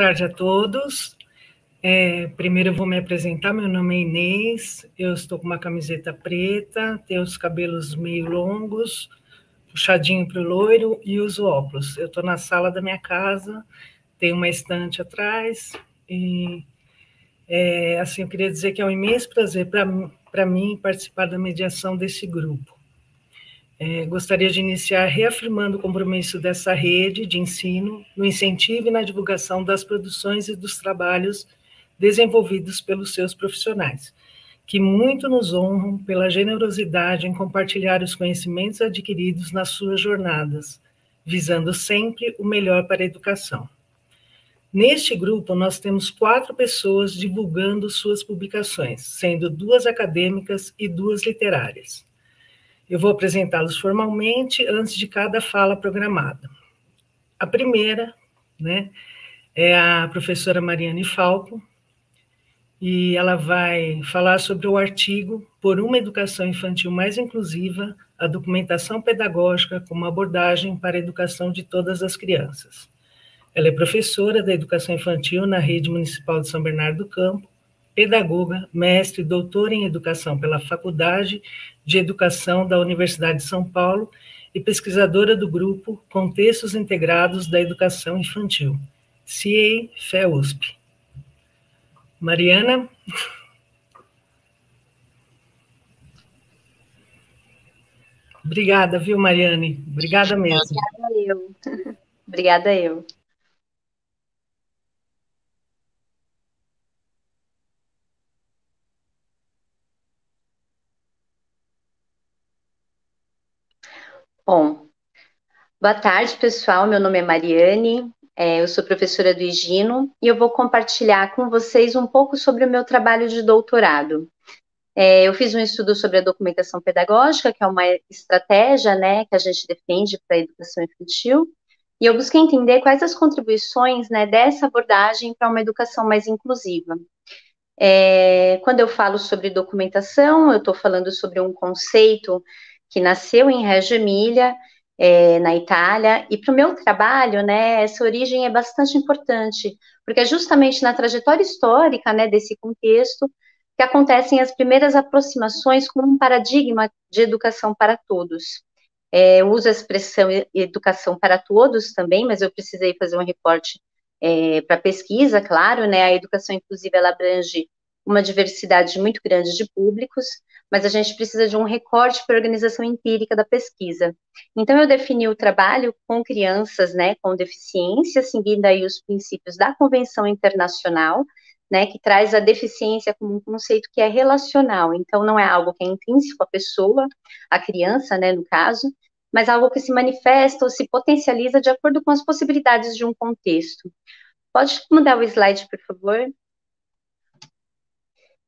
Tarde a todos. É, primeiro eu vou me apresentar, meu nome é Inês, eu estou com uma camiseta preta, tenho os cabelos meio longos, puxadinho para o loiro e uso óculos. Eu estou na sala da minha casa, tenho uma estante atrás e é, assim eu queria dizer que é um imenso prazer para mim participar da mediação desse grupo. É, gostaria de iniciar reafirmando o compromisso dessa rede de ensino no incentivo e na divulgação das produções e dos trabalhos desenvolvidos pelos seus profissionais, que muito nos honram pela generosidade em compartilhar os conhecimentos adquiridos nas suas jornadas, visando sempre o melhor para a educação. Neste grupo, nós temos quatro pessoas divulgando suas publicações, sendo duas acadêmicas e duas literárias. Eu vou apresentá-los formalmente antes de cada fala programada. A primeira, né, é a professora Mariane Falco, e ela vai falar sobre o artigo Por uma Educação Infantil Mais Inclusiva, a documentação pedagógica como abordagem para a educação de todas as crianças. Ela é professora da educação infantil na Rede Municipal de São Bernardo do Campo, pedagoga, mestre e doutora em educação pela Faculdade de Educação da Universidade de São Paulo e pesquisadora do grupo Contextos Integrados da Educação Infantil, CIEI FEUSP. Mariana? Obrigada, viu, Mariane? Obrigada mesmo. Obrigada eu. Obrigada eu. Bom, boa tarde, pessoal. Meu nome é Mariane, é, eu sou professora do Higino e eu vou compartilhar com vocês um pouco sobre o meu trabalho de doutorado. É, eu fiz um estudo sobre a documentação pedagógica, que é uma estratégia né, que a gente defende para a educação infantil, e eu busquei entender quais as contribuições né, dessa abordagem para uma educação mais inclusiva. É, quando eu falo sobre documentação, eu estou falando sobre um conceito que nasceu em Reggio Emília é, na Itália, e para o meu trabalho, né, essa origem é bastante importante, porque é justamente na trajetória histórica, né, desse contexto, que acontecem as primeiras aproximações com um paradigma de educação para todos. É, uso a expressão educação para todos também, mas eu precisei fazer um recorte é, para pesquisa, claro, né, a educação inclusiva, ela abrange uma diversidade muito grande de públicos, mas a gente precisa de um recorte para a organização empírica da pesquisa. Então, eu defini o trabalho com crianças, né, com deficiência, seguindo aí os princípios da Convenção Internacional, né, que traz a deficiência como um conceito que é relacional, então não é algo que é intrínseco à pessoa, à criança, né, no caso, mas algo que se manifesta ou se potencializa de acordo com as possibilidades de um contexto. Pode mudar o slide, por favor?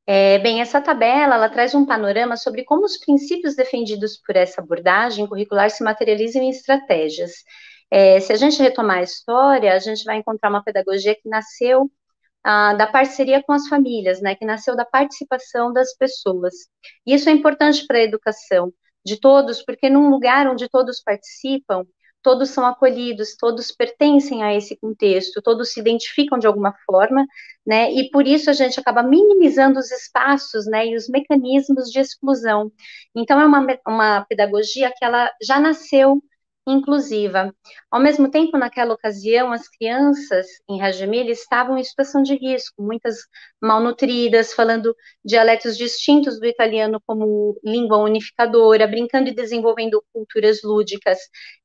É, bem, essa tabela ela traz um panorama sobre como os princípios defendidos por essa abordagem curricular se materializam em estratégias. É, se a gente retomar a história, a gente vai encontrar uma pedagogia que nasceu ah, da parceria com as famílias, né, que nasceu da participação das pessoas. Isso é importante para a educação de todos, porque num lugar onde todos participam, todos são acolhidos, todos pertencem a esse contexto, todos se identificam de alguma forma, né? E por isso a gente acaba minimizando os espaços, né? E os mecanismos de exclusão. Então é uma, uma pedagogia que ela já nasceu inclusiva. Ao mesmo tempo, naquela ocasião, as crianças em Rajamilha estavam em situação de risco, muitas malnutridas, falando dialetos distintos do italiano como língua unificadora, brincando e desenvolvendo culturas lúdicas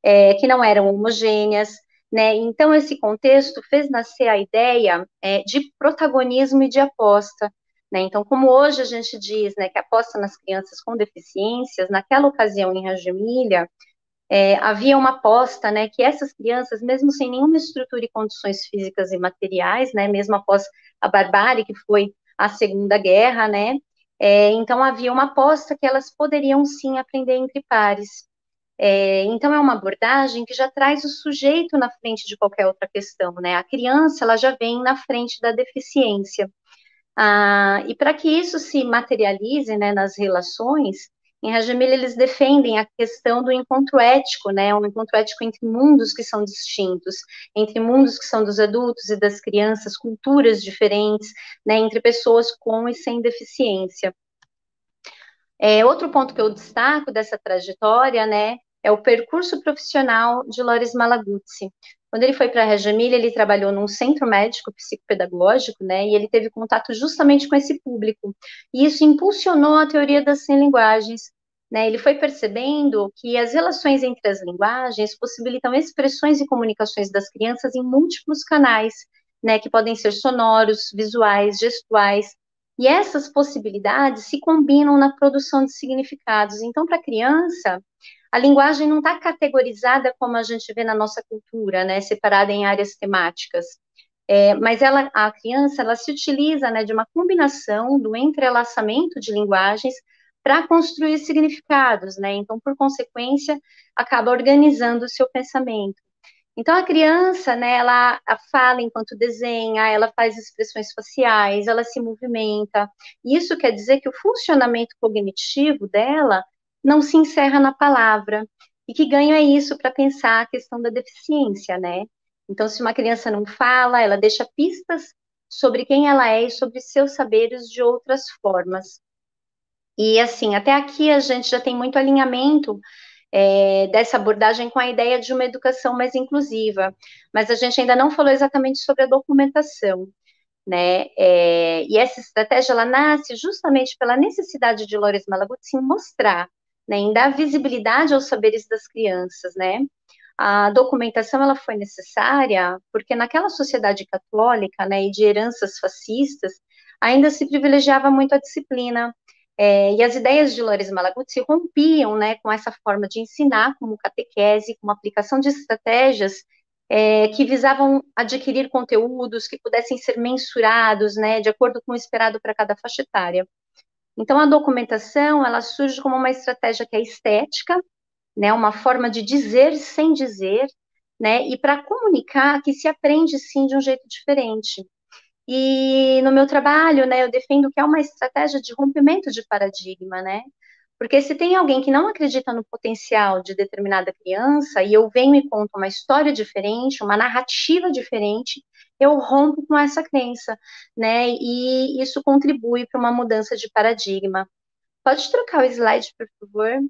é, que não eram homogêneas. Né? Então, esse contexto fez nascer a ideia é, de protagonismo e de aposta. Né? Então, como hoje a gente diz né, que aposta nas crianças com deficiências, naquela ocasião em Rajamilha, é, havia uma aposta, né, que essas crianças, mesmo sem nenhuma estrutura e condições físicas e materiais, né, mesmo após a barbárie que foi a Segunda Guerra, né, é, então havia uma aposta que elas poderiam sim aprender entre pares. É, então é uma abordagem que já traz o sujeito na frente de qualquer outra questão, né? A criança ela já vem na frente da deficiência. Ah, e para que isso se materialize né, nas relações, Em Rajamil, eles defendem a questão do encontro ético, né, um encontro ético entre mundos que são distintos, entre mundos que são dos adultos e das crianças, culturas diferentes, né, entre pessoas com e sem deficiência. É, outro ponto que eu destaco dessa trajetória, né, é o percurso profissional de Loris Malaguzzi. Quando ele foi para a Reggio Emilia, ele trabalhou num centro médico psicopedagógico, né, e ele teve contato justamente com esse público. E isso impulsionou a teoria das 100 linguagens. Né, ele foi percebendo que as relações entre as linguagens possibilitam expressões e comunicações das crianças em múltiplos canais, né, que podem ser sonoros, visuais, gestuais, e essas possibilidades se combinam na produção de significados. Então, para a criança, a linguagem não está categorizada como a gente vê na nossa cultura, né, separada em áreas temáticas. É, mas ela, a criança, ela se utiliza né, de uma combinação do entrelaçamento de linguagens para construir significados, né? Então, por consequência, acaba organizando o seu pensamento. Então, a criança, né, ela fala enquanto desenha, ela faz expressões faciais, ela se movimenta. Isso quer dizer que o funcionamento cognitivo dela não se encerra na palavra. E que ganho é isso para pensar a questão da deficiência, né? Então, se uma criança não fala, ela deixa pistas sobre quem ela é e sobre seus saberes de outras formas. E, assim, até aqui a gente já tem muito alinhamento é, dessa abordagem com a ideia de uma educação mais inclusiva, mas a gente ainda não falou exatamente sobre a documentação. Né? É, e essa estratégia ela nasce justamente pela necessidade de Lores Malaguzzi mostrar né, em dar visibilidade aos saberes das crianças, né? A documentação ela foi necessária porque naquela sociedade católica, né, e de heranças fascistas, ainda se privilegiava muito a disciplina, é, e as ideias de Loris Malaguzzi rompiam né, com essa forma de ensinar, como catequese, como aplicação de estratégias é, que visavam adquirir conteúdos que pudessem ser mensurados, né, de acordo com o esperado para cada faixa etária. Então, a documentação, ela surge como uma estratégia que é estética, né, uma forma de dizer sem dizer, né, e para comunicar que se aprende sim de um jeito diferente. E no meu trabalho, né, eu defendo que é uma estratégia de rompimento de paradigma, né, porque se tem alguém que não acredita no potencial de determinada criança, e eu venho e conto uma história diferente, uma narrativa diferente, eu rompo com essa crença, né? E isso contribui para uma mudança de paradigma. Pode trocar o slide, por favor?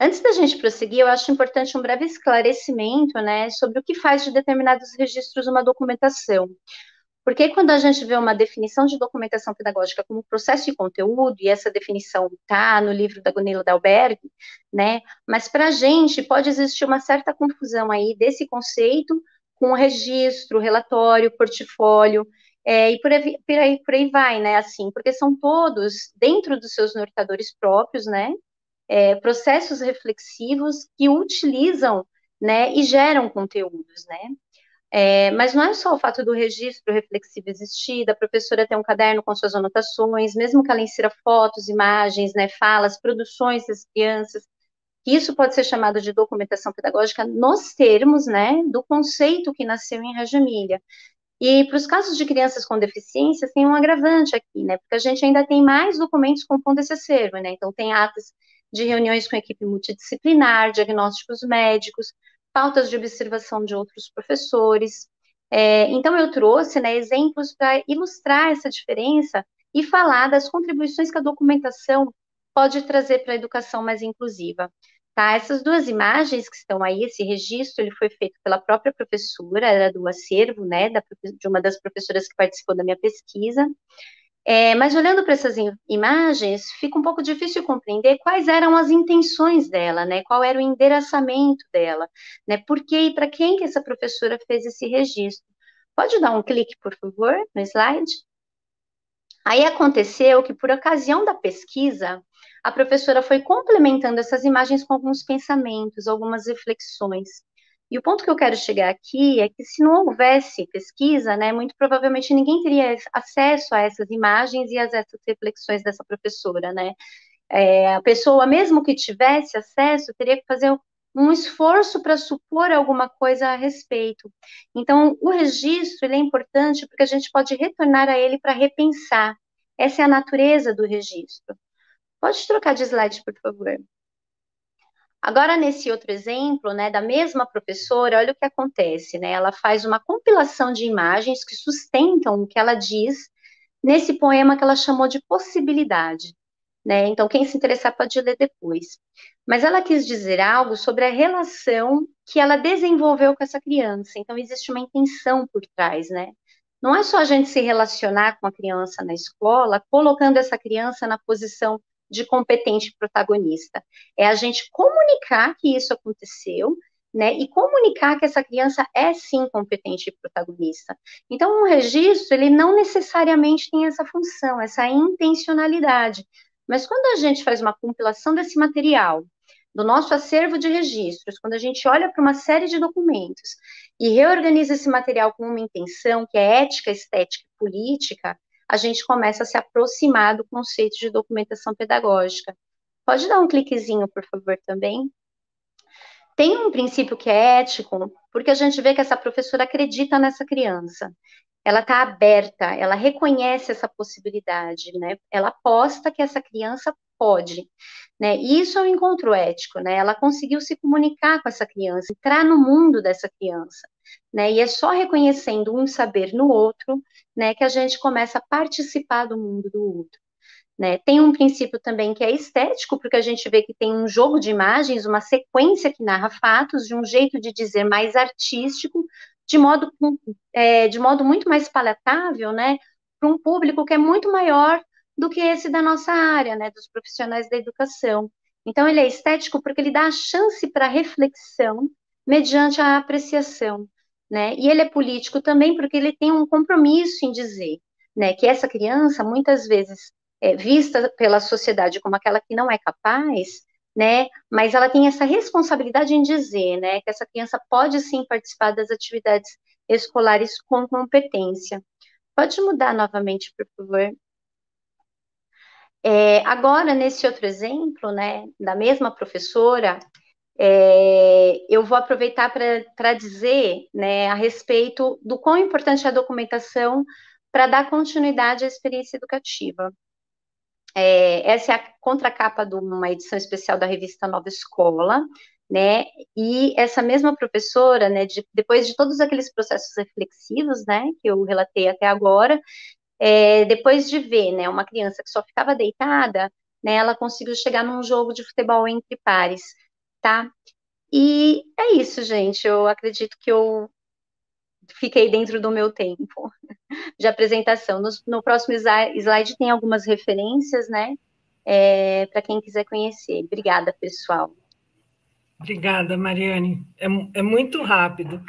Antes da gente prosseguir, eu acho importante um breve esclarecimento, né, sobre o que faz de determinados registros uma documentação. Porque quando a gente vê uma definição de documentação pedagógica como processo e conteúdo, e essa definição está no livro da Gunilla Dalberg, né, mas para a gente pode existir uma certa confusão aí desse conceito com registro, relatório, portfólio, é, e por aí, por aí, por aí vai, né, assim, porque são todos, dentro dos seus norteadores próprios, né, é, processos reflexivos que utilizam, né, e geram conteúdos, né, é, mas não é só o fato do registro reflexivo existir, da professora ter um caderno com suas anotações, mesmo que ela insira fotos, imagens, né, falas, produções das crianças, isso pode ser chamado de documentação pedagógica nos termos, né, do conceito que nasceu em Reggio. E para os casos de crianças com deficiências, tem um agravante aqui, né, porque a gente ainda tem mais documentos compondo esse acervo, né, então tem atas de reuniões com equipe multidisciplinar, diagnósticos médicos, pautas de observação de outros professores. É, então, eu trouxe né, exemplos para ilustrar essa diferença e falar das contribuições que a documentação pode trazer para a educação mais inclusiva. Tá? Essas duas imagens que estão aí, esse registro, ele foi feito pela própria professora, era do acervo, né, da, de uma das professoras que participou da minha pesquisa. É, mas olhando para essas imagens, fica um pouco difícil compreender quais eram as intenções dela, né? Qual era o endereçamento dela, né? Por que e para quem que essa professora fez esse registro? Pode dar um clique, por favor, no slide? Aí aconteceu que, por ocasião da pesquisa, a professora foi complementando essas imagens com alguns pensamentos, algumas reflexões. E o ponto que eu quero chegar aqui é que se não houvesse pesquisa, né, muito provavelmente ninguém teria acesso a essas imagens e a essas reflexões dessa professora, né. É, a pessoa, mesmo que tivesse acesso, teria que fazer um esforço para supor alguma coisa a respeito. Então, o registro ele é importante porque a gente pode retornar a ele para repensar. Essa é a natureza do registro. Pode trocar de slide, por favor. Agora, nesse outro exemplo, né, da mesma professora, olha o que acontece, né? Ela faz uma compilação de imagens que sustentam o que ela diz nesse poema que ela chamou de possibilidade. Né? Então, quem se interessar pode ler depois. Mas ela quis dizer algo sobre a relação que ela desenvolveu com essa criança. Então, existe uma intenção por trás, né? Não é só a gente se relacionar com a criança na escola, colocando essa criança na posição de competente protagonista. É a gente comunicar que isso aconteceu, né, e comunicar que essa criança é sim competente e protagonista. Então, um registro, ele não necessariamente tem essa função, essa intencionalidade. Mas quando a gente faz uma compilação desse material, do nosso acervo de registros, quando a gente olha para uma série de documentos e reorganiza esse material com uma intenção, que é ética, estética e política, a gente começa a se aproximar do conceito de documentação pedagógica. Pode dar um cliquezinho, por favor, também? Tem um princípio que é ético, porque a gente vê que essa professora acredita nessa criança. Ela está aberta, ela reconhece essa possibilidade, né? Ela aposta que essa criança pode, né? E isso é um encontro ético, né? Ela conseguiu se comunicar com essa criança, entrar no mundo dessa criança né? E é só reconhecendo um saber no outro, né, que a gente começa a participar do mundo do outro. Né? Tem um princípio também que é estético, porque a gente vê que tem um jogo de imagens, uma sequência que narra fatos, de um jeito de dizer mais artístico, de modo, é, de modo muito mais palatável, né, para um público que é muito maior do que esse da nossa área, né, dos profissionais da educação. Então, ele é estético porque ele dá a chance para reflexão mediante a apreciação né? E ele é político também porque ele tem um compromisso em dizer, né, que essa criança muitas vezes é vista pela sociedade como aquela que não é capaz, né? Mas ela tem essa responsabilidade em dizer, né, que essa criança pode sim participar das atividades escolares com competência. Pode mudar novamente, por favor. É, agora, nesse outro exemplo, né, da mesma professora, é, eu vou aproveitar para dizer né, a respeito do quão importante é a documentação para dar continuidade à experiência educativa. É, essa é a contracapa de uma edição especial da revista Nova Escola, né? E essa mesma professora, né, de, depois de todos aqueles processos reflexivos, né, que eu relatei até agora, é, depois de ver, né, uma criança que só ficava deitada, né, ela conseguiu chegar num jogo de futebol entre pares tá? E é isso, gente. Eu acredito que eu fiquei dentro do meu tempo de apresentação. No, no próximo slide tem algumas referências, né? É, Para quem quiser conhecer. Obrigada, pessoal. Obrigada, Mariane. É, é muito rápido.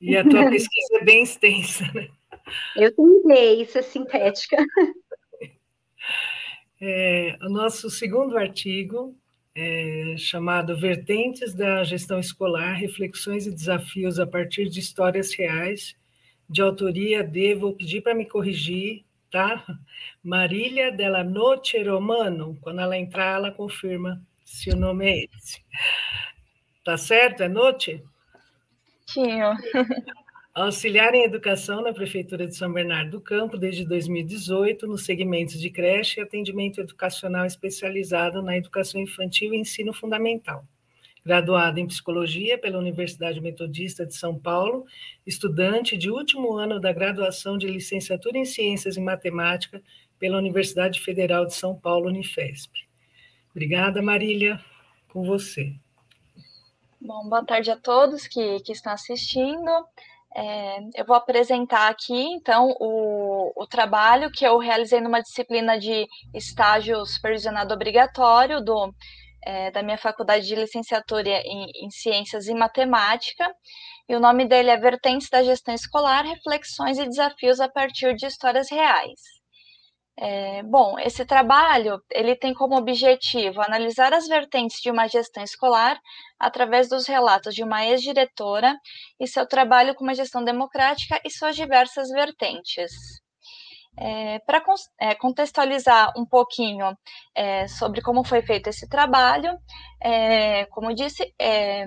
E a tua pesquisa é bem extensa, né? Eu tentei ser sintética. É, o nosso segundo artigo é, chamado Vertentes da Gestão Escolar, Reflexões e Desafios a partir de Histórias Reais, de autoria de, vou pedir para me corrigir, tá? Marília della Noce Romano. Quando ela entrar, ela confirma se o nome é esse. Tá certo? É Noce? Sim. Auxiliar em Educação na Prefeitura de São Bernardo do Campo desde 2018, nos segmentos de creche e atendimento educacional especializado na educação infantil e ensino fundamental. Graduada em Psicologia pela Universidade Metodista de São Paulo, estudante de último ano da graduação de Licenciatura em Ciências e Matemática pela Universidade Federal de São Paulo, Unifesp. Obrigada, Marília, com você. Bom, boa tarde a todos que, que estão assistindo. É, eu vou apresentar aqui, então, o, o, trabalho que eu realizei numa disciplina de estágio supervisionado obrigatório do, é, da minha faculdade de licenciatura em, em, Ciências e Matemática. E o nome dele é Vertentes da Gestão Escolar, Reflexões e Desafios a partir de Histórias Reais. É, bom, esse trabalho ele tem como objetivo analisar as vertentes de uma gestão escolar através dos relatos de uma ex-diretora e seu trabalho com uma gestão democrática e suas diversas vertentes. É, Para é, contextualizar um pouquinho é, sobre como foi feito esse trabalho, é, como disse, é,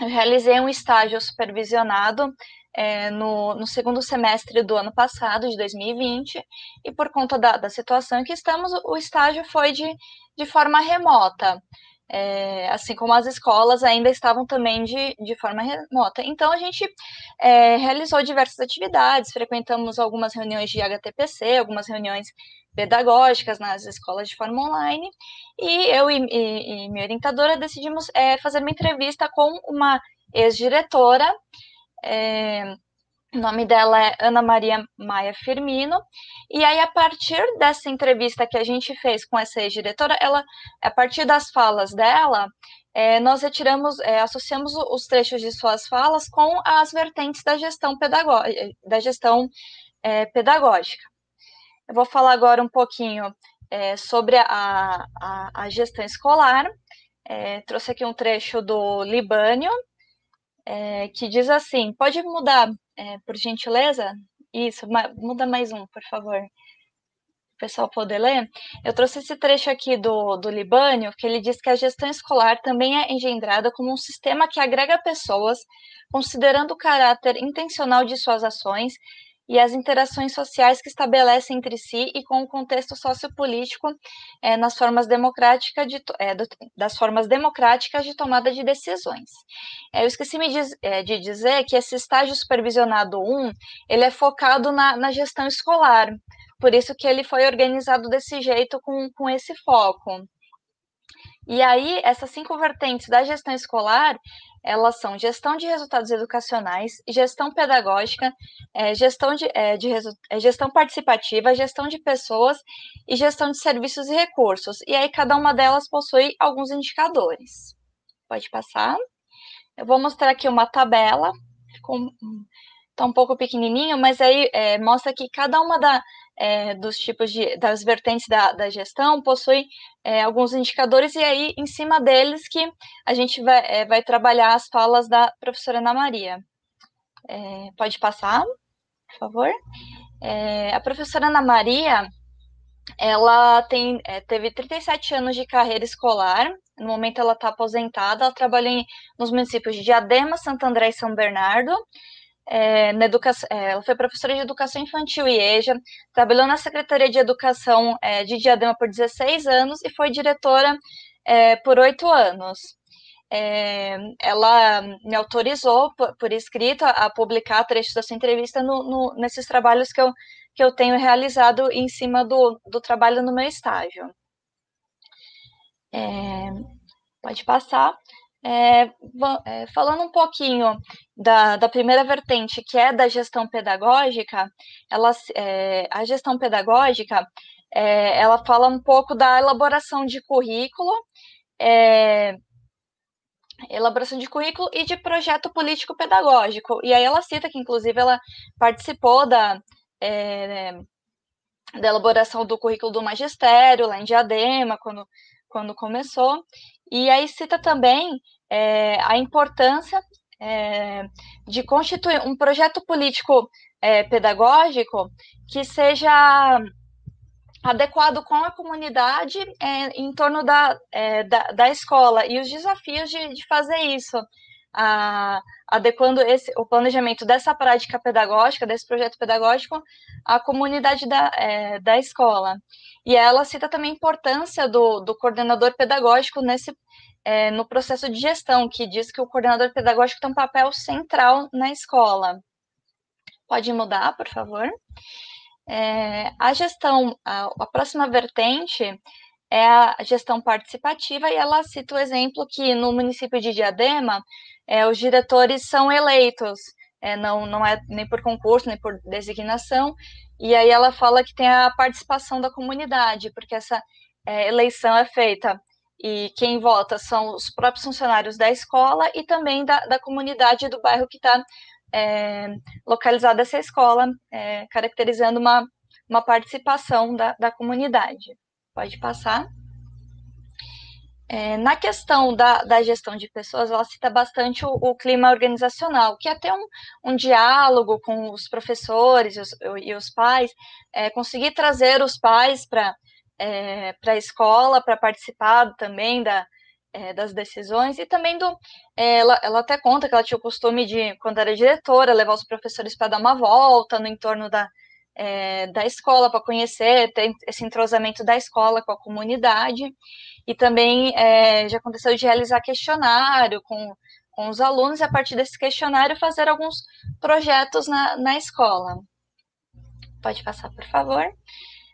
eu realizei um estágio supervisionado é, no, no, segundo semestre do ano passado, de 2020, e por conta da, da situação em que estamos, o estágio foi de, de forma remota. É, assim como as escolas ainda estavam também de, de forma remota. Então, a gente é, realizou diversas atividades, frequentamos algumas reuniões de HTPC, algumas reuniões pedagógicas nas escolas de forma online, e eu e, e, e minha orientadora decidimos é, fazer uma entrevista com uma ex-diretora é, o nome dela é Ana Maria Maia Firmino. E aí, a partir dessa entrevista que a gente fez com essa ex-diretora, ela, a partir das falas dela, é, nós retiramos, é, associamos os trechos de suas falas com as vertentes da gestão. Da gestão, é, pedagógica. Eu vou falar agora um pouquinho é, sobre a, a, a, gestão escolar. É, trouxe aqui um trecho do Libânio, é, que diz assim: pode mudar, é, por gentileza? Isso, muda mais um, por favor. O pessoal poder ler. Eu trouxe esse trecho aqui do, do Libânio, que ele diz que a gestão escolar também é engendrada como um sistema que agrega pessoas, considerando o caráter intencional de suas ações e as interações sociais que estabelecem entre si e com o contexto sociopolítico é, nas formas democráticas de, é, das formas democráticas de tomada de decisões. É, eu esqueci de, é, de, dizer que esse estágio supervisionado 1, ele é focado na, na, gestão escolar, por isso que ele foi organizado desse jeito, com, com esse foco. E aí, essas cinco vertentes da gestão escolar, elas são gestão de resultados educacionais, gestão pedagógica, é, gestão, de, é, de é, gestão participativa, gestão de pessoas e gestão de serviços e recursos. E aí cada uma delas possui alguns indicadores. Pode passar. Eu vou mostrar aqui uma tabela, está um pouco pequenininho, mas aí é, mostra que cada uma da, é, dos tipos de das vertentes da, da gestão possui é, alguns indicadores e aí em cima deles que a gente vai, é, vai trabalhar as falas da professora Ana Maria. É, pode passar, por favor? É, a professora Ana Maria ela tem, é, teve 37 anos de carreira escolar, no momento ela está aposentada, ela trabalhou em, nos municípios de Diadema, Santo André e São Bernardo, é, na educação, é, ela foi professora de educação infantil e EJA, trabalhou na Secretaria de Educação é, de Diadema por 16 anos e foi diretora é, por oito anos. É, ela me autorizou por, por escrito a, a, publicar trechos dessa entrevista no, no, nesses trabalhos que eu, que eu tenho realizado em cima do, do trabalho no meu estágio. É, pode passar. É, é, falando um pouquinho da, da, primeira vertente, que é da gestão pedagógica, ela, é, a gestão pedagógica, é, ela fala um pouco da elaboração de currículo, é, elaboração de currículo e de projeto político pedagógico. E aí ela cita que, inclusive, ela participou da, é, da elaboração do currículo do magistério, lá em Diadema, quando, quando começou. E aí cita também é, a importância é, de constituir um projeto político é, pedagógico que seja adequado com a comunidade é, em torno da, é, da, da, escola e os desafios de, de fazer isso, a, adequando esse, o planejamento dessa prática pedagógica, desse projeto pedagógico, à comunidade da, é, da escola. E ela cita também a importância do, do coordenador pedagógico nesse, é, no processo de gestão, que diz que o coordenador pedagógico tem um papel central na escola. Pode mudar, por favor? É, a gestão, a, a, próxima vertente é a gestão participativa, e ela cita o exemplo que no município de Diadema, é, os diretores são eleitos, é, não, não é nem por concurso, nem por designação, e aí ela fala que tem a participação da comunidade, porque essa é, eleição é feita e quem vota são os próprios funcionários da escola e também da, da comunidade do bairro que está é, localizada essa escola, é, caracterizando uma, uma participação da, da comunidade. Pode passar. É, na questão da, da, gestão de pessoas, ela cita bastante o, o clima organizacional, que é ter um, um diálogo com os professores e os, e os pais, é, conseguir trazer os pais para é, a escola, para participar também da, é, das decisões e também do. É, ela, ela até conta que ela tinha o costume de, quando era diretora, levar os professores para dar uma volta no entorno da, é, da escola para conhecer, ter esse entrosamento da escola com a comunidade. E também é, já aconteceu de realizar questionário com, com os alunos e, a partir desse questionário, fazer alguns projetos na, na escola. Pode passar, por favor.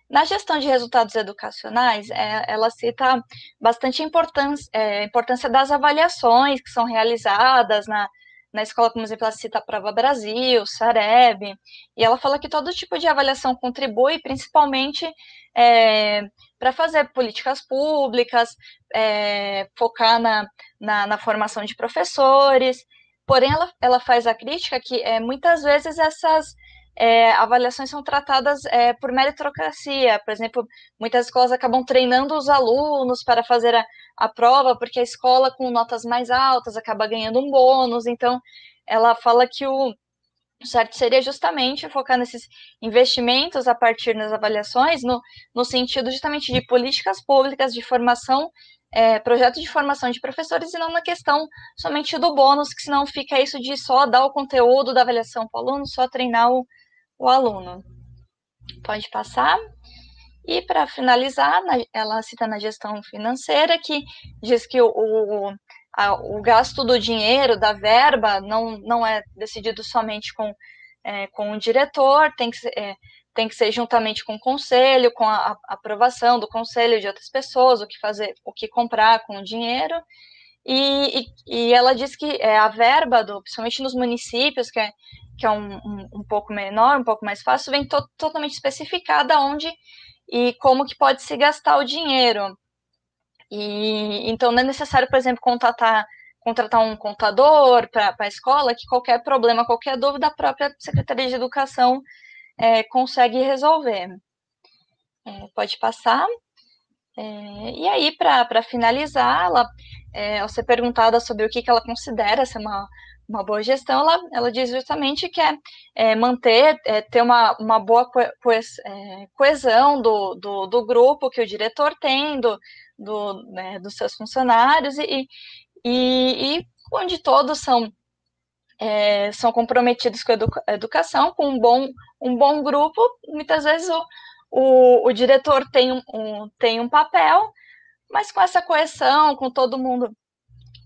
Na gestão de resultados educacionais, é, ela cita bastante importância, é, importância das avaliações que são realizadas na, na escola, como exemplo, ela cita a Prova Brasil, Sareb, e ela fala que todo tipo de avaliação contribui, principalmente é, para fazer políticas públicas, é, focar na, na, na, formação de professores, porém ela, ela faz a crítica que é, muitas vezes essas é, avaliações são tratadas é, por meritocracia. Por exemplo, muitas escolas acabam treinando os alunos para fazer a, a prova, porque a escola com notas mais altas acaba ganhando um bônus. Então, ela fala que o certo seria justamente focar nesses investimentos a partir das avaliações, no, no sentido justamente de políticas públicas de formação é, projeto de formação de professores e não na questão somente do bônus, que senão fica isso de só dar o conteúdo da avaliação para o aluno, só treinar o, o aluno. Pode passar. E para finalizar, ela cita na gestão financeira que diz que o, o, a, o gasto do dinheiro, da verba, não, não é decidido somente com, é, com o diretor, tem que, ser, é, tem que ser juntamente com o conselho, com a, a aprovação do conselho de outras pessoas, o que fazer, o que comprar com o dinheiro. E, e, ela diz que é, a verba, do, principalmente nos municípios, que é, que é um, um, um pouco menor, um pouco mais fácil, vem to totalmente especificada onde e como que pode se gastar o dinheiro. E então não é necessário, por exemplo, contratar contratar um contador para a escola, que qualquer problema, qualquer dúvida, a própria Secretaria de Educação é, consegue resolver. É, pode passar. É, e aí, para finalizar, ela, é, ao ser perguntada sobre o que, que ela considera ser uma, uma boa gestão, ela, ela diz justamente que é, é manter, é, ter uma, uma boa é, coesão do, do, do, grupo que o diretor tem, do, do né, dos seus funcionários, e, e, e onde todos são, é, são comprometidos com a educa educação, com um bom, um bom grupo, muitas vezes o, o, o diretor tem um, tem um papel, mas com essa coesão, com todo mundo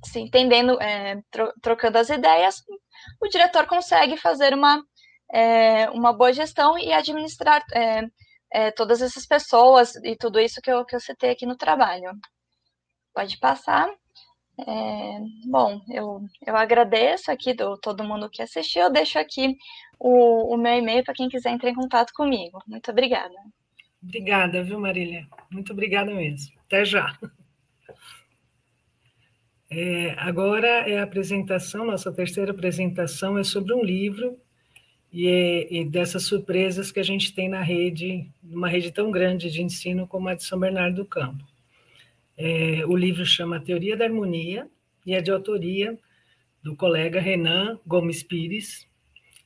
se entendendo, é, tro trocando as ideias, o diretor consegue fazer uma, é, uma boa gestão e administrar é, é, todas essas pessoas e tudo isso que eu, que eu citei aqui no trabalho. Pode passar. É, bom, eu, eu agradeço aqui do todo mundo que assistiu. Eu deixo aqui o, o meu e-mail para quem quiser entrar em contato comigo. Muito obrigada. Obrigada, viu, Marília? Muito obrigada mesmo. Até já. É, agora é a apresentação, nossa terceira apresentação é sobre um livro e, é, e, dessas surpresas que a gente tem na rede, numa rede tão grande de ensino como a de São Bernardo do Campo. É, o livro chama Teoria da Harmonia e é de autoria do colega Renan Gomes Pires.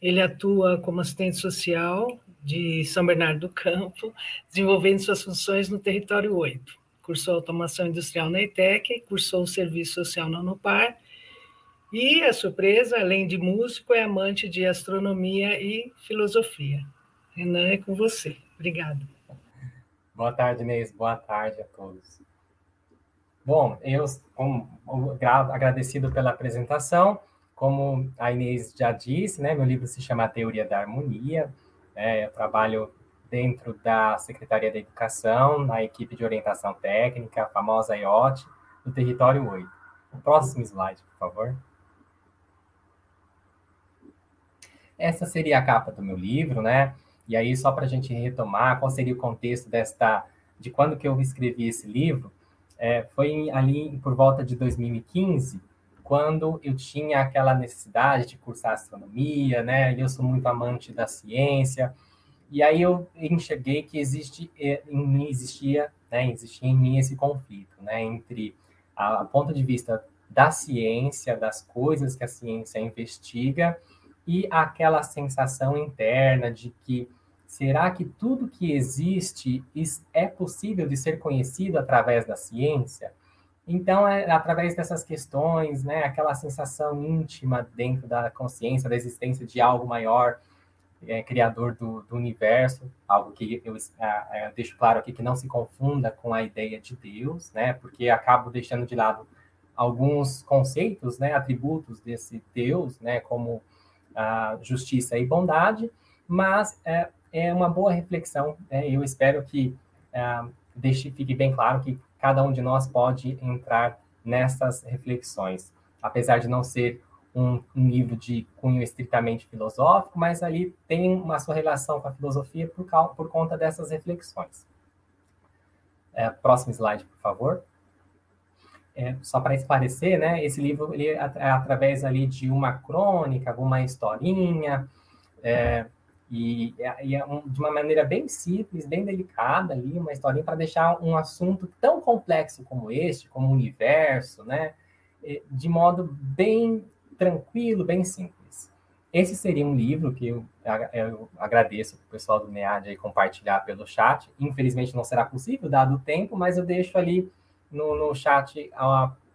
Ele atua como assistente social de São Bernardo do Campo, desenvolvendo suas funções no território 8 cursou automação industrial na ETEC, cursou serviço social na Unopar, e a surpresa, além de músico, é amante de astronomia e filosofia. Renan, é com você. Obrigada. Boa tarde, Inês. Boa tarde a todos. Bom, eu, como, agradecido pela apresentação, como a Inês já disse, né, meu livro se chama Teoria da Harmonia. É, eu trabalho dentro da Secretaria da Educação, na equipe de orientação técnica, a famosa IOT, no território 8. O próximo slide, por favor. Essa seria a capa do meu livro, né? E aí, só para a gente retomar, qual seria o contexto desta, de quando que eu escrevi esse livro, é, foi ali por volta de 2015, quando eu tinha aquela necessidade de cursar astronomia, né? Eu sou muito amante da ciência, e aí eu enxerguei que existe em mim existia, né, existia em mim esse conflito, né, entre a, a ponto de vista da ciência, das coisas que a ciência investiga e aquela sensação interna de que será que tudo que existe é possível de ser conhecido através da ciência? Então, é através dessas questões, né, aquela sensação íntima dentro da consciência, da existência de algo maior, é, criador do, do, universo, algo que eu, é, deixo claro aqui que não se confunda com a ideia de Deus, né, porque acabo deixando de lado alguns conceitos, né, atributos desse Deus, né, como a justiça e bondade, mas é, é uma boa reflexão. Né, eu espero que é, deixe, fique bem claro que cada um de nós pode entrar nessas reflexões, apesar de não ser um, um, livro de cunho estritamente filosófico, mas ali tem uma sua relação com a filosofia por, por conta dessas reflexões. É, próximo slide, por favor. É, só para esclarecer, né, esse livro ele é, é através ali de uma crônica, alguma historinha, é, e, e é um, de uma maneira bem simples, bem delicada ali, uma historinha para deixar um assunto tão complexo como este, como o universo, né, de modo bem tranquilo, bem simples. Esse seria um livro que eu, eu agradeço para o pessoal do NEAD compartilhar pelo chat. Infelizmente não será possível, dado o tempo, mas eu deixo ali no, no chat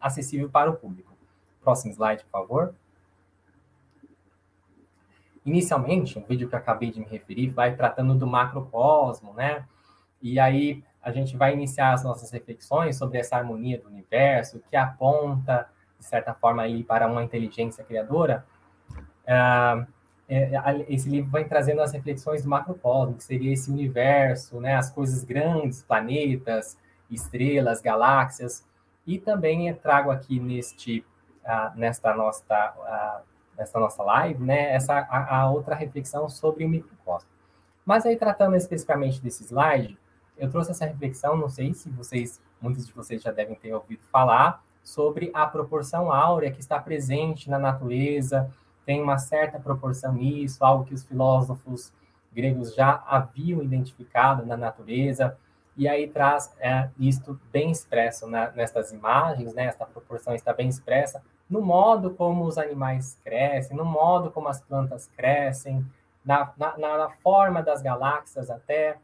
acessível para o público. Próximo slide, por favor. Inicialmente, o vídeo que eu acabei de me referir vai tratando do macrocosmo, né? E aí a gente vai iniciar as nossas reflexões sobre essa harmonia do universo, que aponta, de certa forma, aí para uma inteligência criadora. Uh, esse livro vai trazendo as reflexões do macrocosmo, que seria esse universo, né? As coisas grandes, planetas, estrelas, galáxias. E também trago aqui neste, uh, nesta nossa uh, nessa nossa live, né, essa a, a, outra reflexão sobre o microcosmo. Mas aí tratando especificamente desse slide, eu trouxe essa reflexão, não sei se vocês, muitos de vocês já devem ter ouvido falar sobre a proporção áurea que está presente na natureza, tem uma certa proporção nisso, algo que os filósofos gregos já haviam identificado na natureza, e aí traz é, isto bem expresso na, nestas imagens, né? Esta proporção está bem expressa no modo como os animais crescem, no modo como as plantas crescem, na, na, na forma das galáxias até.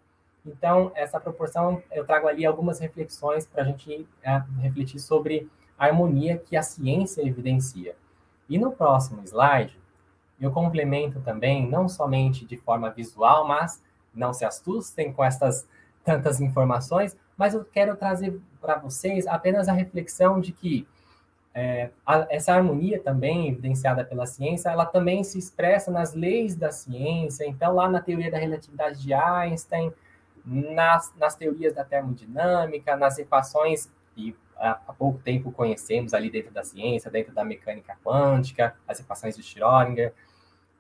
Então, essa proporção, eu trago ali algumas reflexões para a gente é, refletir sobre a harmonia que a ciência evidencia. E no próximo slide, eu complemento também, não somente de forma visual, mas não se assustem com essas tantas informações, mas eu quero trazer para vocês apenas a reflexão de que é, a, essa harmonia também evidenciada pela ciência, ela também se expressa nas leis da ciência. Então, lá na teoria da relatividade de Einstein, nas, nas teorias da termodinâmica, nas equações que há, há pouco tempo conhecemos ali dentro da ciência, dentro da mecânica quântica, as equações de Schrödinger,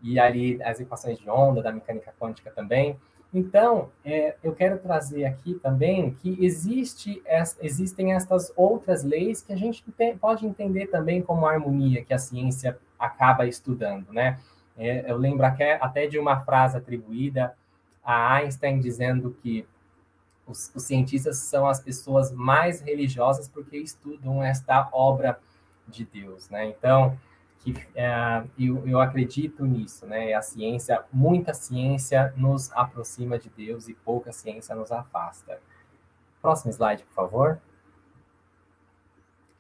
e ali as equações de onda da mecânica quântica também. Então, é, eu quero trazer aqui também que existe, existem estas outras leis que a gente pode entender também como harmonia que a ciência acaba estudando, né? É, eu lembro até de uma frase atribuída a Einstein dizendo que os, os cientistas são as pessoas mais religiosas porque estudam esta obra de Deus, né? Então, que é, eu, eu acredito nisso, né? A ciência, muita ciência nos aproxima de Deus e pouca ciência nos afasta. Próximo slide, por favor.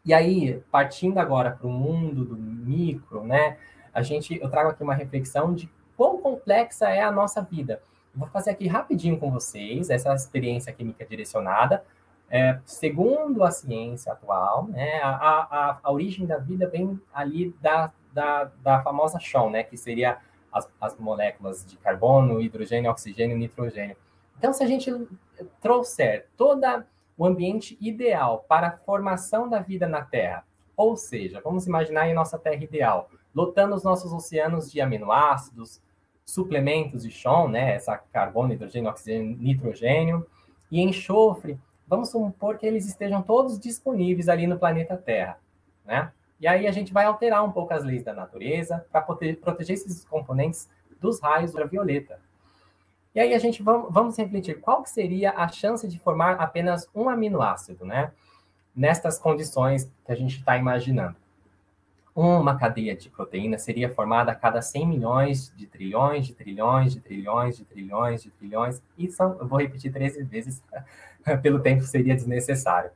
E aí, partindo agora para o mundo do micro, né? A gente, eu trago aqui uma reflexão de quão complexa é a nossa vida. vou fazer aqui rapidinho com vocês essa experiência química direcionada. É, segundo a ciência atual, né, a, a, a origem da vida vem ali da, da, da famosa chão, né, que seria as, as moléculas de carbono, hidrogênio, oxigênio, nitrogênio. Então, se a gente trouxer todo o ambiente ideal para a formação da vida na Terra, ou seja, vamos imaginar aí nossa Terra ideal, lotando os nossos oceanos de aminoácidos, suplementos de chão, né, essa carbono, hidrogênio, oxigênio, nitrogênio, e enxofre, vamos supor que eles estejam todos disponíveis ali no planeta Terra, né? E aí a gente vai alterar um pouco as leis da natureza para proteger esses componentes dos raios ultravioleta. E aí a gente vamos, vamos refletir qual que seria a chance de formar apenas um aminoácido, né? Nestas condições que a gente está imaginando. Uma cadeia de proteína seria formada a cada 100 milhões de trilhões, de trilhões, de trilhões, de trilhões, de trilhões. E são, eu vou repetir 13 vezes, pelo tempo seria desnecessário.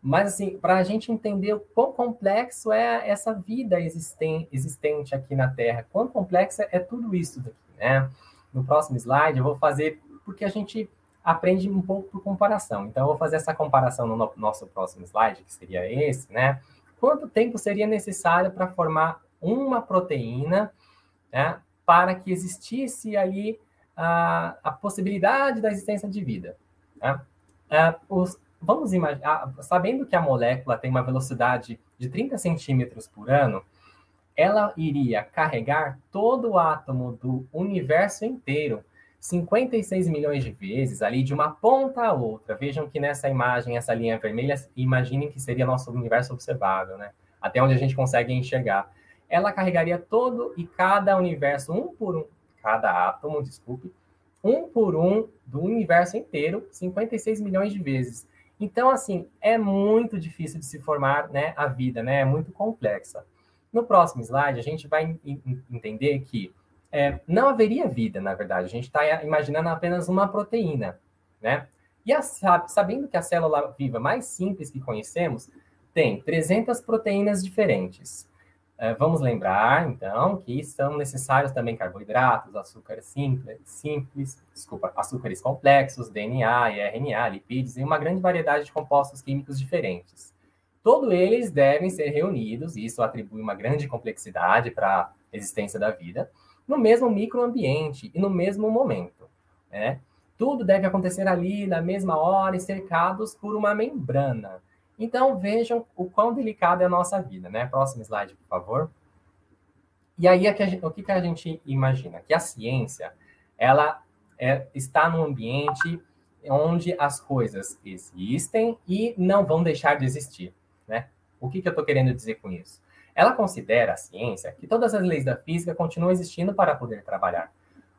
Mas, assim, para a gente entender o quão complexo é essa vida existem, existente aqui na Terra, quão complexo é tudo isso daqui, né? No próximo slide, eu vou fazer, porque a gente aprende um pouco por comparação. Então, eu vou fazer essa comparação no nosso próximo slide, que seria esse, né? Quanto tempo seria necessário para formar uma proteína, né, para que existisse ali a, a possibilidade da existência de vida? Né? Uh, os, vamos imaginar, sabendo que a molécula tem uma velocidade de 30 centímetros por ano, ela iria carregar todo o átomo do universo inteiro 56 milhões de vezes, ali de uma ponta a outra. Vejam que nessa imagem, essa linha vermelha, imaginem que seria nosso universo observável, né? Até onde a gente consegue enxergar. Ela carregaria todo e cada universo, um por um, cada átomo, desculpe, um por um do universo inteiro, 56 milhões de vezes. Então, assim, é muito difícil de se formar né, a vida, né? É muito complexa. No próximo slide, a gente vai entender que é, não haveria vida, na verdade. A gente está imaginando apenas uma proteína, né? E a, sabendo que a célula viva mais simples que conhecemos tem 300 proteínas diferentes. É, vamos lembrar, então, que são necessários também carboidratos, açúcares simples, simples, desculpa, açúcares complexos, DNA e RNA, lipídios e uma grande variedade de compostos químicos diferentes. Todos eles devem ser reunidos, e isso atribui uma grande complexidade para a existência da vida, no mesmo microambiente e no mesmo momento. Né? Tudo deve acontecer ali na mesma hora e cercados por uma membrana. Então vejam o quão delicada é a nossa vida, né? Próximo slide, por favor. E aí o que, que a gente imagina? Que a ciência ela é, está num ambiente onde as coisas existem e não vão deixar de existir, né? O que, que eu estou querendo dizer com isso? Ela considera a ciência que todas as leis da física continuam existindo para poder trabalhar.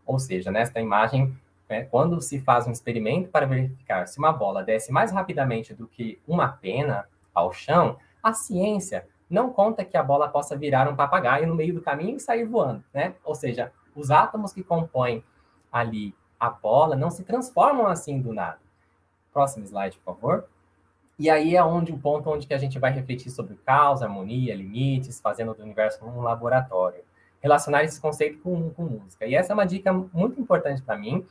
Ou seja, nesta imagem, né, quando se faz um experimento para verificar se uma bola desce mais rapidamente do que uma pena ao chão, a ciência não conta que a bola possa virar um papagaio no meio do caminho e sair voando, né? Ou seja, os átomos que compõem ali a bola não se transformam assim do nada. Próximo slide, por favor. E aí é onde o ponto onde que a gente vai refletir sobre causa, harmonia, limites, fazendo do universo um laboratório. Relacionar esse conceito com, com música. E essa é uma dica muito importante para mim,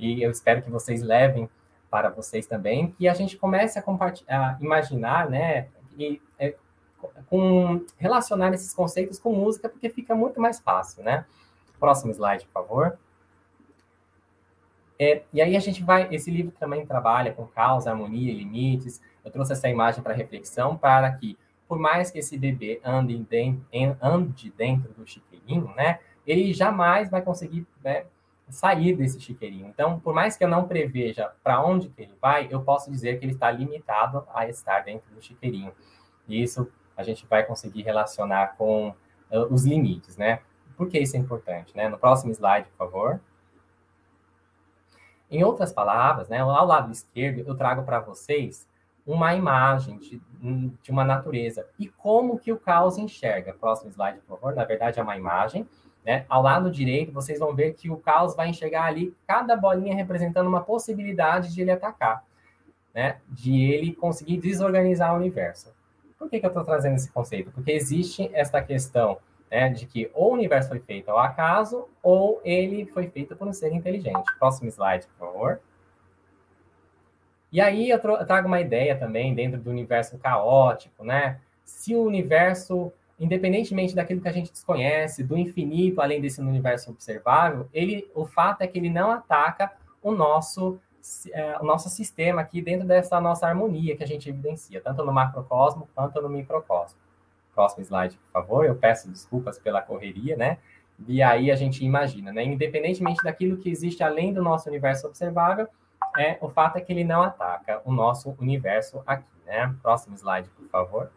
e eu espero que vocês levem para vocês também, que a gente comece a, a imaginar, né, e, é, com relacionar esses conceitos com música, porque fica muito mais fácil, né? Próximo slide, por favor. É, e aí a gente vai, esse livro também trabalha com causa, harmonia e limites. Eu trouxe essa imagem para reflexão para que, por mais que esse bebê ande, ande dentro do chiqueirinho, né, ele jamais vai conseguir né, sair desse chiqueirinho. Então, por mais que eu não preveja para onde que ele vai, eu posso dizer que ele está limitado a estar dentro do chiqueirinho. E isso a gente vai conseguir relacionar com uh, os limites, né? Por que isso é importante, né? No próximo slide, por favor. Em outras palavras, né, ao lado esquerdo, eu trago para vocês uma imagem de, de uma natureza e como que o caos enxerga. Próximo slide, por favor. Na verdade, é uma imagem. Né? Ao lado direito, vocês vão ver que o caos vai enxergar ali cada bolinha representando uma possibilidade de ele atacar, né? de ele conseguir desorganizar o universo. Por que, que eu estou trazendo esse conceito? Porque existe essa questão né, de que ou o universo foi feito ao acaso ou ele foi feito por um ser inteligente. Próximo slide, por favor. E aí eu trago uma ideia também dentro do universo caótico, né? Se o universo, independentemente daquilo que a gente desconhece, do infinito além desse universo observável, ele, o fato é que ele não ataca o nosso é, o nosso sistema aqui dentro dessa nossa harmonia que a gente evidencia, tanto no macrocosmo quanto no microcosmo. Próximo slide, por favor. Eu peço desculpas pela correria, né? E aí a gente imagina, né? Independentemente daquilo que existe além do nosso universo observável, é, o fato é que ele não ataca o nosso universo aqui, né? Próximo slide, por favor.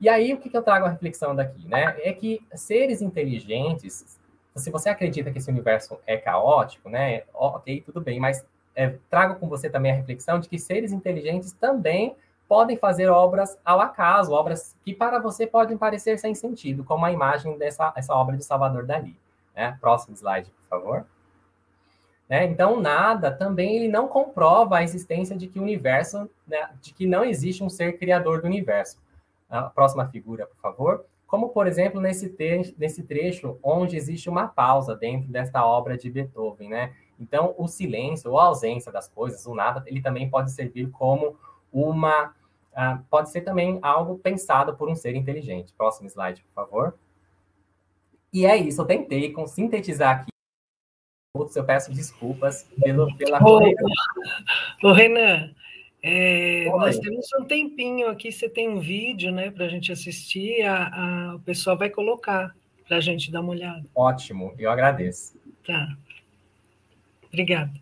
E aí, o que, que eu trago a reflexão daqui, né? É que seres inteligentes, se você acredita que esse universo é caótico, né? Ok, tudo bem, mas é, trago com você também a reflexão de que seres inteligentes também podem fazer obras ao acaso, obras que para você podem parecer sem sentido, como a imagem dessa essa obra de Salvador Dali. Né? Próximo slide, por favor. Né? Então, nada também ele não comprova a existência de que o universo, né, de que não existe um ser criador do universo. A próxima figura, por favor. Como, por exemplo, nesse, te nesse trecho onde existe uma pausa dentro desta obra de Beethoven, né? Então, o silêncio ou a ausência das coisas, o nada, ele também pode servir como uma. Uh, pode ser também algo pensado por um ser inteligente. Próximo slide, por favor. E é isso, eu tentei com, sintetizar aqui. Putz, eu peço desculpas pelo, pela. Ô, ô Renan, é, nós temos um tempinho aqui, você tem um vídeo né, para a gente assistir, a, a, o pessoal vai colocar para a gente dar uma olhada. Ótimo, eu agradeço. Tá. Obrigada.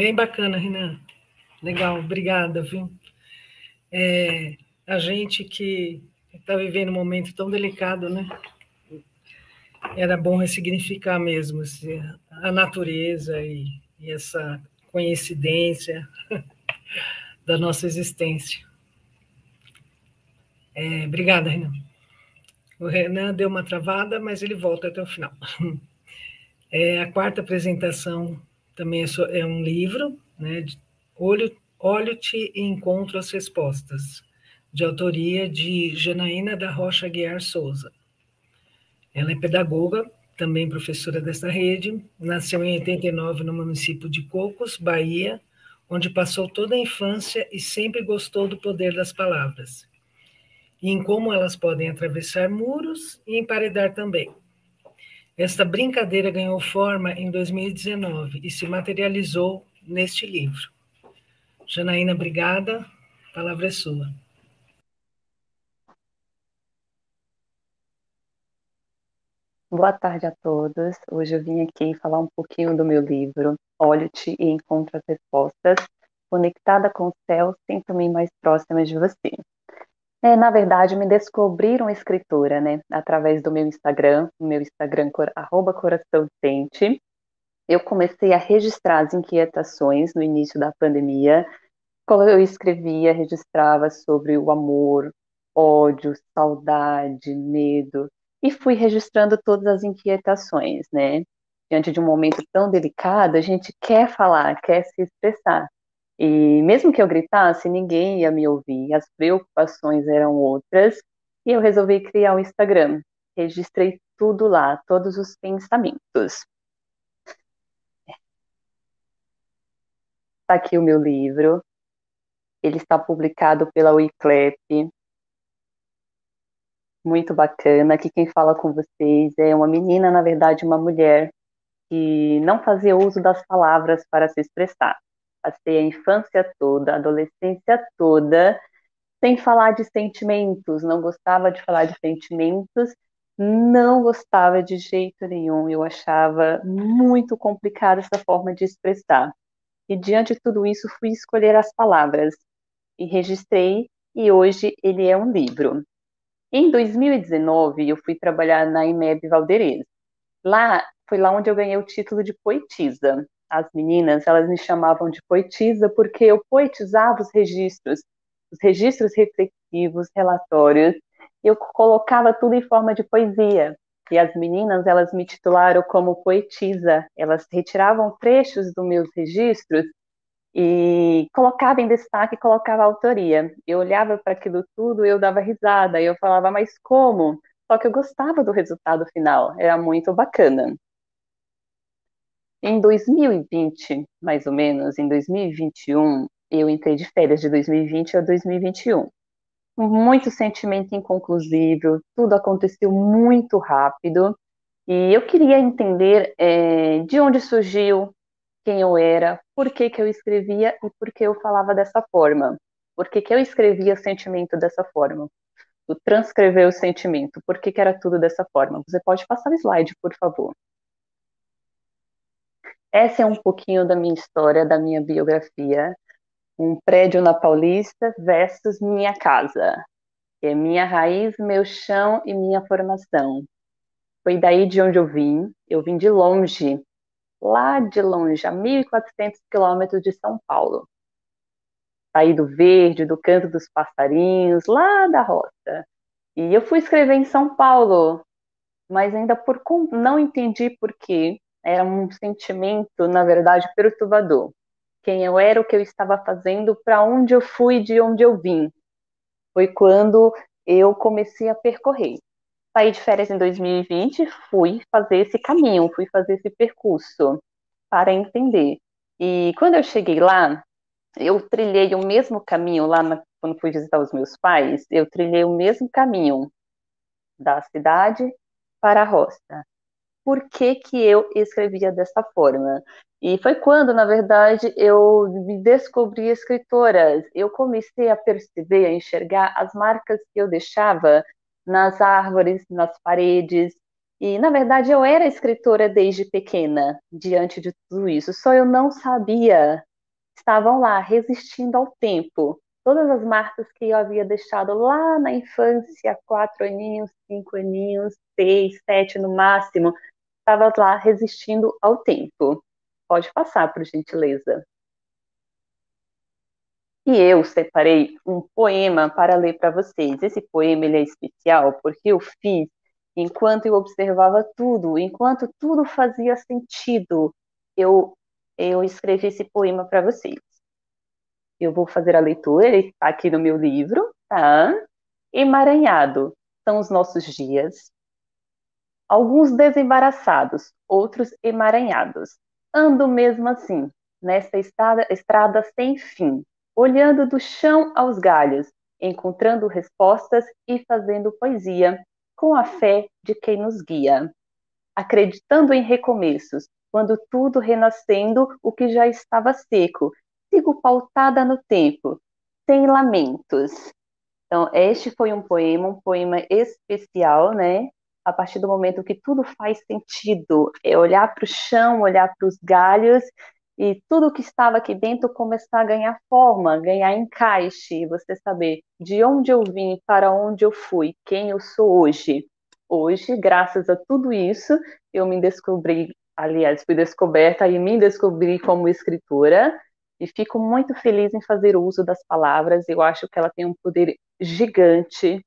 Bem bacana, Renan. Legal, obrigada, viu? É, a gente que está vivendo um momento tão delicado, né? Era bom ressignificar mesmo assim, a natureza e, e essa coincidência da nossa existência. É, obrigada, Renan. O Renan deu uma travada, mas ele volta até o final. É, a quarta apresentação também é, é um livro, né, Olho, Olho-te e Encontro as Respostas, de autoria de Janaína da Rocha Guiar Souza. Ela é pedagoga, também professora desta rede, nasceu em 89 no município de Cocos, Bahia, onde passou toda a infância e sempre gostou do poder das palavras, e em como elas podem atravessar muros e emparedar também. Esta brincadeira ganhou forma em 2019 e se materializou neste livro. Janaína, obrigada. A palavra é sua. Boa tarde a todos. Hoje eu vim aqui falar um pouquinho do meu livro, Olhe-te e Encontra as Respostas, conectada com o céu, sempre mais próxima de você. É, na verdade, me descobriram escritora, né? Através do meu Instagram, meu Instagram, arroba Coração Sente. Eu comecei a registrar as inquietações no início da pandemia. Quando eu escrevia, registrava sobre o amor, ódio, saudade, medo, e fui registrando todas as inquietações, né? Diante de um momento tão delicado, a gente quer falar, quer se expressar. E mesmo que eu gritasse, ninguém ia me ouvir, as preocupações eram outras, e eu resolvi criar o Instagram. Registrei tudo lá, todos os pensamentos. Está aqui o meu livro. Ele está publicado pela Wiclep. muito bacana. Aqui quem fala com vocês é uma menina, na verdade, uma mulher que não fazia uso das palavras para se expressar. Passei a infância toda, a adolescência toda, sem falar de sentimentos, não gostava de falar de sentimentos, não gostava de jeito nenhum, eu achava muito complicada essa forma de expressar. E diante de tudo isso, fui escolher as palavras e registrei, e hoje ele é um livro. Em 2019, eu fui trabalhar na IMEB Valderez. Lá, foi lá onde eu ganhei o título de poetisa. As meninas, elas me chamavam de poetisa porque eu poetizava os registros, os registros reflexivos, relatórios, eu colocava tudo em forma de poesia. E as meninas, elas me titularam como poetisa. Elas retiravam trechos dos meus registros e colocava em destaque, colocava a autoria. Eu olhava para aquilo tudo, eu dava risada, eu falava, mas como? Só que eu gostava do resultado final, era muito bacana. Em 2020, mais ou menos, em 2021, eu entrei de férias de 2020 a 2021. Muito sentimento inconclusivo, tudo aconteceu muito rápido, e eu queria entender é, de onde surgiu, quem eu era, por que, que eu escrevia e por que eu falava dessa forma. Por que, que eu escrevia sentimento dessa forma? Transcrever o sentimento, por que, que era tudo dessa forma? Você pode passar o slide, por favor. Essa é um pouquinho da minha história, da minha biografia. Um prédio na Paulista versus minha casa. É minha raiz, meu chão e minha formação. Foi daí de onde eu vim. Eu vim de longe, lá de longe, a 1.400 quilômetros de São Paulo. Saí do verde, do canto dos passarinhos, lá da roça. E eu fui escrever em São Paulo, mas ainda por não entendi por quê. Era um sentimento, na verdade, perturbador. Quem eu era, o que eu estava fazendo, para onde eu fui, de onde eu vim. Foi quando eu comecei a percorrer saí de férias em 2020, fui fazer esse caminho, fui fazer esse percurso para entender. E quando eu cheguei lá, eu trilhei o mesmo caminho lá na, quando fui visitar os meus pais, eu trilhei o mesmo caminho da cidade para a roça. Por que, que eu escrevia dessa forma? E foi quando, na verdade, eu me descobri escritora. Eu comecei a perceber, a enxergar as marcas que eu deixava nas árvores, nas paredes. E, na verdade, eu era escritora desde pequena, diante de tudo isso, só eu não sabia. Estavam lá, resistindo ao tempo. Todas as marcas que eu havia deixado lá na infância, quatro aninhos, cinco aninhos, seis, sete no máximo, estavam lá resistindo ao tempo. Pode passar, por gentileza. E eu separei um poema para ler para vocês. Esse poema ele é especial porque eu fiz enquanto eu observava tudo, enquanto tudo fazia sentido. Eu eu escrevi esse poema para vocês. Eu vou fazer a leitura, ele está aqui no meu livro, tá? Emaranhado são os nossos dias. Alguns desembaraçados, outros emaranhados. Ando mesmo assim, nesta estrada, estrada sem fim olhando do chão aos galhos, encontrando respostas e fazendo poesia, com a fé de quem nos guia. Acreditando em recomeços, quando tudo renascendo o que já estava seco, sigo pautada no tempo, sem lamentos. Então, este foi um poema, um poema especial, né? A partir do momento que tudo faz sentido, é olhar para o chão, olhar para os galhos e tudo que estava aqui dentro começar a ganhar forma, ganhar encaixe, você saber de onde eu vim, para onde eu fui, quem eu sou hoje. Hoje, graças a tudo isso, eu me descobri, aliás, fui descoberta e me descobri como escritora, e fico muito feliz em fazer uso das palavras. Eu acho que ela tem um poder gigante,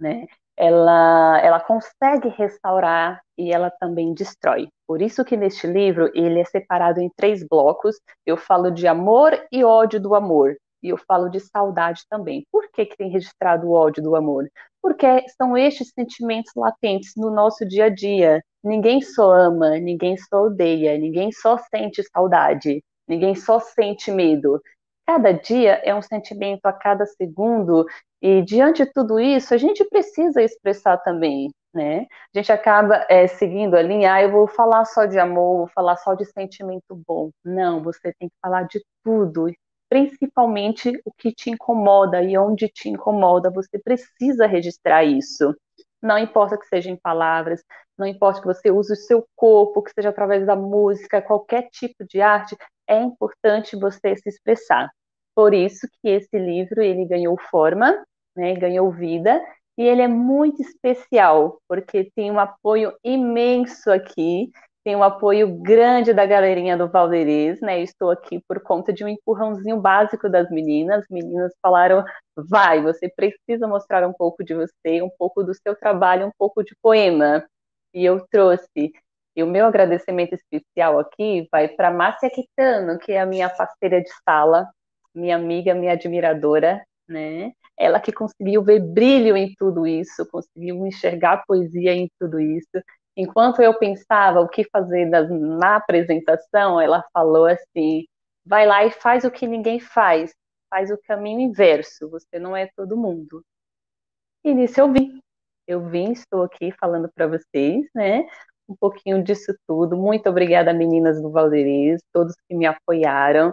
né? Ela, ela consegue restaurar e ela também destrói. Por isso que neste livro ele é separado em três blocos. Eu falo de amor e ódio do amor. E eu falo de saudade também. Por que, que tem registrado o ódio do amor? Porque são estes sentimentos latentes no nosso dia a dia. Ninguém só ama, ninguém só odeia, ninguém só sente saudade, ninguém só sente medo. Cada dia é um sentimento a cada segundo, e diante de tudo isso, a gente precisa expressar também, né? A gente acaba é, seguindo a linha, ah, eu vou falar só de amor, vou falar só de sentimento bom. Não, você tem que falar de tudo, principalmente o que te incomoda e onde te incomoda, você precisa registrar isso. Não importa que seja em palavras, não importa que você use o seu corpo, que seja através da música, qualquer tipo de arte, é importante você se expressar. Por isso que esse livro ele ganhou forma, né, ganhou vida, e ele é muito especial, porque tem um apoio imenso aqui tem um apoio grande da galerinha do Valderez, né? estou aqui por conta de um empurrãozinho básico das meninas. As meninas falaram: vai, você precisa mostrar um pouco de você, um pouco do seu trabalho, um pouco de poema. E eu trouxe. E o meu agradecimento especial aqui vai para Márcia Quitano, que é a minha parceira de sala, minha amiga, minha admiradora, né? Ela que conseguiu ver brilho em tudo isso, conseguiu enxergar poesia em tudo isso Enquanto eu pensava o que fazer na apresentação, ela falou assim: vai lá e faz o que ninguém faz, faz o caminho inverso, você não é todo mundo. E nisso eu vim. Eu vim, estou aqui falando para vocês, né? Um pouquinho disso tudo. Muito obrigada, meninas do Valderez, todos que me apoiaram.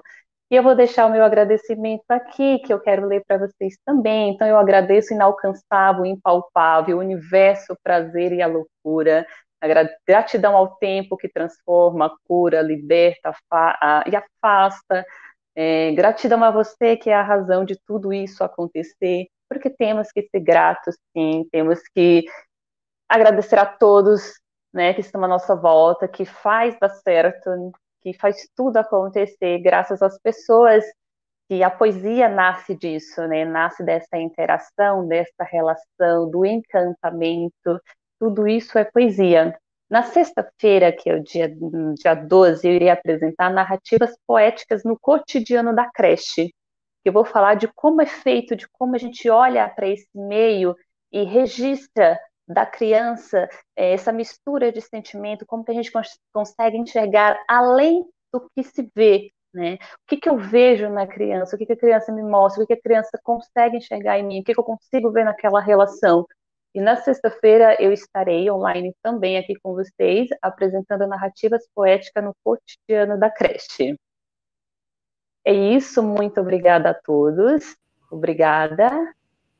E eu vou deixar o meu agradecimento aqui, que eu quero ler para vocês também. Então, eu agradeço o inalcançável, impalpável, o universo, o prazer e a loucura a gratidão ao tempo que transforma, cura, liberta e afasta. É, gratidão a você que é a razão de tudo isso acontecer, porque temos que ser gratos, sim, temos que agradecer a todos né, que estão à nossa volta, que faz dar certo, que faz tudo acontecer, graças às pessoas que a poesia nasce disso, né? Nasce dessa interação, dessa relação, do encantamento, tudo isso é poesia. Na sexta-feira, que é o dia, dia 12, eu irei apresentar narrativas poéticas no cotidiano da creche. Eu vou falar de como é feito, de como a gente olha para esse meio e registra da criança é, essa mistura de sentimento, como que a gente cons consegue enxergar além do que se vê, né? O que, que eu vejo na criança, o que, que a criança me mostra, o que, que a criança consegue enxergar em mim, o que, que eu consigo ver naquela relação. E na sexta-feira eu estarei online também aqui com vocês, apresentando narrativas poéticas no cotidiano da creche. É isso, muito obrigada a todos. Obrigada.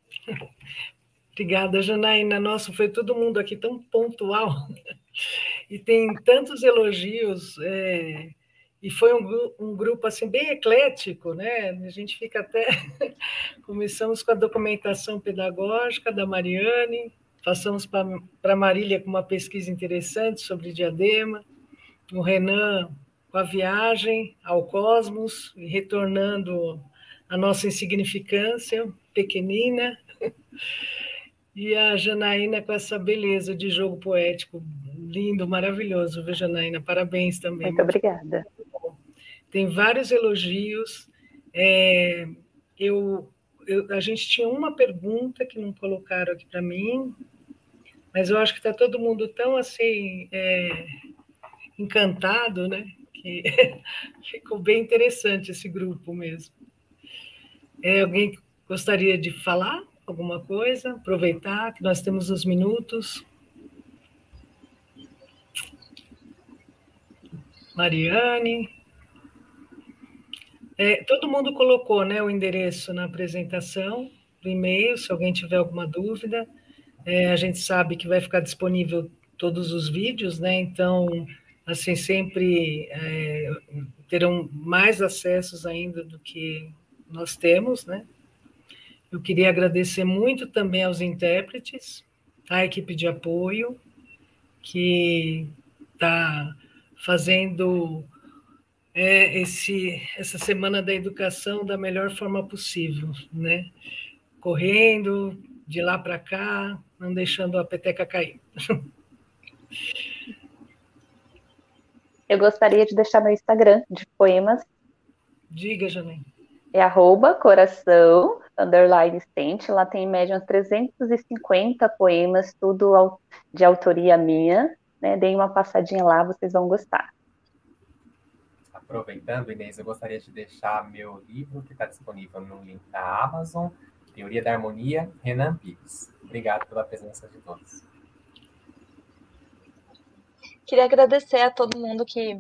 Obrigada, Janaína. Nossa, foi todo mundo aqui tão pontual e tem tantos elogios. É e foi um, um, grupo assim bem eclético, né? A gente fica até começamos com a documentação pedagógica da Mariane, passamos para Marília com uma pesquisa interessante sobre diadema, o Renan com a viagem ao cosmos e retornando a nossa insignificância pequenina, e a Janaína com essa beleza de jogo poético lindo, maravilhoso, viu, Janaína? Parabéns também. Muito obrigada tem vários elogios. É, eu, eu, a gente tinha uma pergunta que não colocaram aqui para mim, mas eu acho que está todo mundo tão assim é, encantado, né? Que ficou bem interessante esse grupo mesmo. É, alguém gostaria de falar alguma coisa? Aproveitar que nós temos os minutos. Mariane. É, todo mundo colocou né, o endereço na apresentação do e-mail, se alguém tiver alguma dúvida. É, a gente sabe que vai ficar disponível todos os vídeos, né? Então, assim, sempre é, terão mais acessos ainda do que nós temos, né? Eu queria agradecer muito também aos intérpretes, à equipe de apoio, que está fazendo é, esse, essa semana da educação da melhor forma possível, né? Correndo de lá para cá, não deixando a peteca cair. Eu gostaria de deixar meu Instagram de poemas. Diga, Janine. É arroba coração, underline stent. Lá tem em média uns 350 poemas, tudo de autoria minha. Né? Deem uma passadinha lá, vocês vão gostar. aproveitando, Inês, eu gostaria de deixar meu livro, que está disponível no link da Amazon, Teoria da Harmonia, Renan Pires. Obrigado pela presença de todos. Queria agradecer a todo mundo que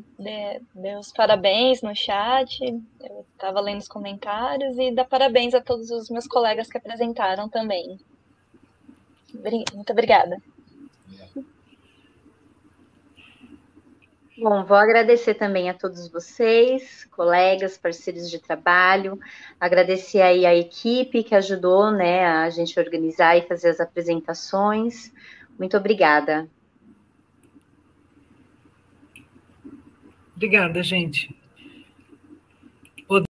deu os parabéns no chat, eu estava lendo os comentários, e dar parabéns a todos os meus colegas que apresentaram também. Muito obrigada. Bom, vou agradecer também a todos vocês, colegas, parceiros de trabalho, agradecer aí a equipe que ajudou, né, a gente organizar e fazer as apresentações. Muito obrigada. Obrigada, gente.